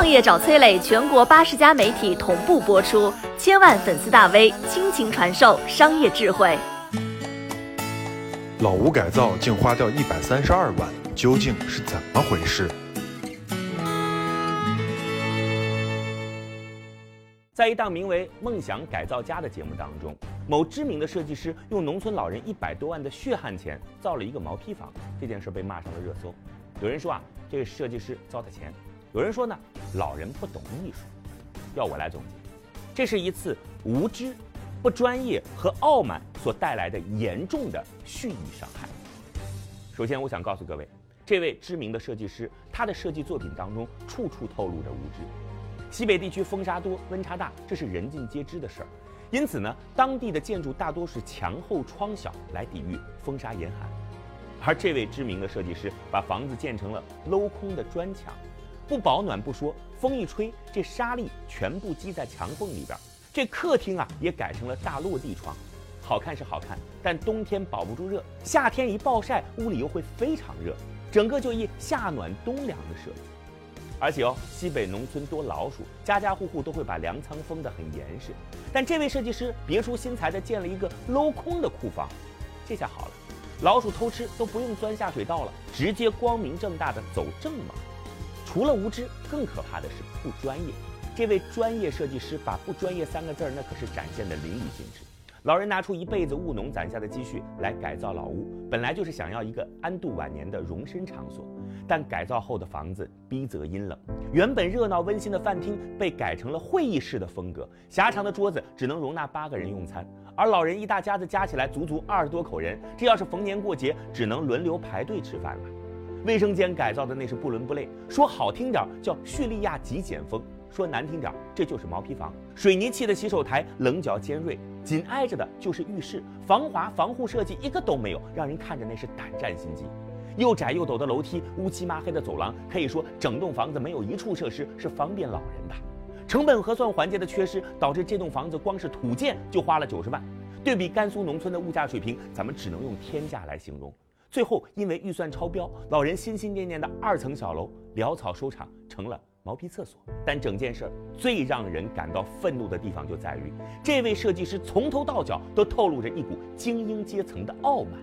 创业找崔磊，全国八十家媒体同步播出，千万粉丝大 V 倾情传授商业智慧。老屋改造竟花掉一百三十二万，究竟是怎么回事？在一档名为《梦想改造家》的节目当中，某知名的设计师用农村老人一百多万的血汗钱造了一个毛坯房，这件事被骂上了热搜。有人说啊，这个设计师糟蹋钱；有人说呢，老人不懂艺术。要我来总结，这是一次无知、不专业和傲慢所带来的严重的蓄意伤害。首先，我想告诉各位，这位知名的设计师，他的设计作品当中处处透露着无知。西北地区风沙多、温差大，这是人尽皆知的事儿。因此呢，当地的建筑大多是墙厚窗小，来抵御风沙严寒。而这位知名的设计师把房子建成了镂空的砖墙，不保暖不说，风一吹，这沙粒全部积在墙缝里边。这客厅啊，也改成了大落地窗，好看是好看，但冬天保不住热，夏天一暴晒，屋里又会非常热，整个就一夏暖冬凉的设计。而且哦，西北农村多老鼠，家家户户都会把粮仓封得很严实。但这位设计师别出心裁地建了一个镂空的库房，这下好了，老鼠偷吃都不用钻下水道了，直接光明正大的走正门。除了无知，更可怕的是不专业。这位专业设计师把“不专业”三个字儿，那可是展现的淋漓尽致。老人拿出一辈子务农攒下的积蓄来改造老屋，本来就是想要一个安度晚年的容身场所，但改造后的房子逼仄阴冷，原本热闹温馨的饭厅被改成了会议室的风格，狭长的桌子只能容纳八个人用餐，而老人一大家子加起来足足二十多口人，这要是逢年过节，只能轮流排队吃饭了。卫生间改造的那是不伦不类，说好听点叫叙利亚极简风。说难听点，这就是毛坯房。水泥砌的洗手台棱角尖锐，紧挨着的就是浴室，防滑防护设计一个都没有，让人看着那是胆战心惊。又窄又陡的楼梯，乌漆麻黑的走廊，可以说整栋房子没有一处设施是方便老人的。成本核算环节的缺失，导致这栋房子光是土建就花了九十万。对比甘肃农村的物价水平，咱们只能用天价来形容。最后因为预算超标，老人心心念念的二层小楼潦草收场，成了。毛坯厕所，但整件事最让人感到愤怒的地方就在于，这位设计师从头到脚都透露着一股精英阶层的傲慢。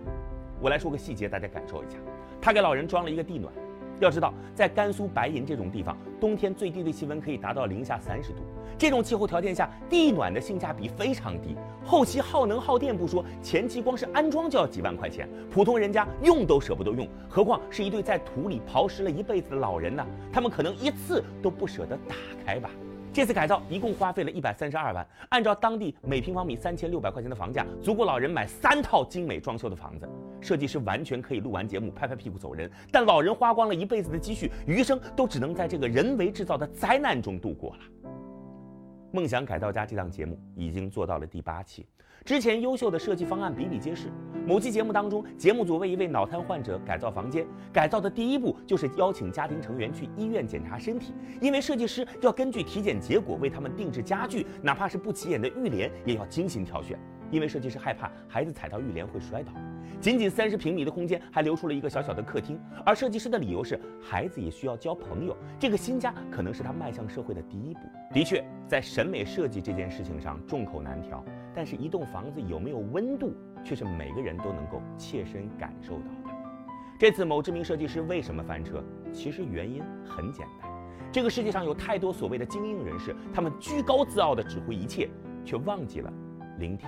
我来说个细节，大家感受一下，他给老人装了一个地暖。要知道，在甘肃白银这种地方，冬天最低的气温可以达到零下三十度。这种气候条件下，地暖的性价比非常低，后期耗能耗电不说，前期光是安装就要几万块钱，普通人家用都舍不得用，何况是一对在土里刨食了一辈子的老人呢？他们可能一次都不舍得打开吧。这次改造一共花费了一百三十二万，按照当地每平方米三千六百块钱的房价，足够老人买三套精美装修的房子。设计师完全可以录完节目拍拍屁股走人，但老人花光了一辈子的积蓄，余生都只能在这个人为制造的灾难中度过了。梦想改造家这档节目已经做到了第八期。之前优秀的设计方案比比皆是。某期节目当中，节目组为一位脑瘫患者改造房间，改造的第一步就是邀请家庭成员去医院检查身体，因为设计师要根据体检结果为他们定制家具，哪怕是不起眼的浴帘也要精心挑选，因为设计师害怕孩子踩到浴帘会摔倒。仅仅三十平米的空间还留出了一个小小的客厅，而设计师的理由是孩子也需要交朋友，这个新家可能是他迈向社会的第一步。的确，在审美设计这件事情上众口难调。但是，一栋房子有没有温度，却是每个人都能够切身感受到的。这次某知名设计师为什么翻车？其实原因很简单，这个世界上有太多所谓的精英人士，他们居高自傲地指挥一切，却忘记了聆听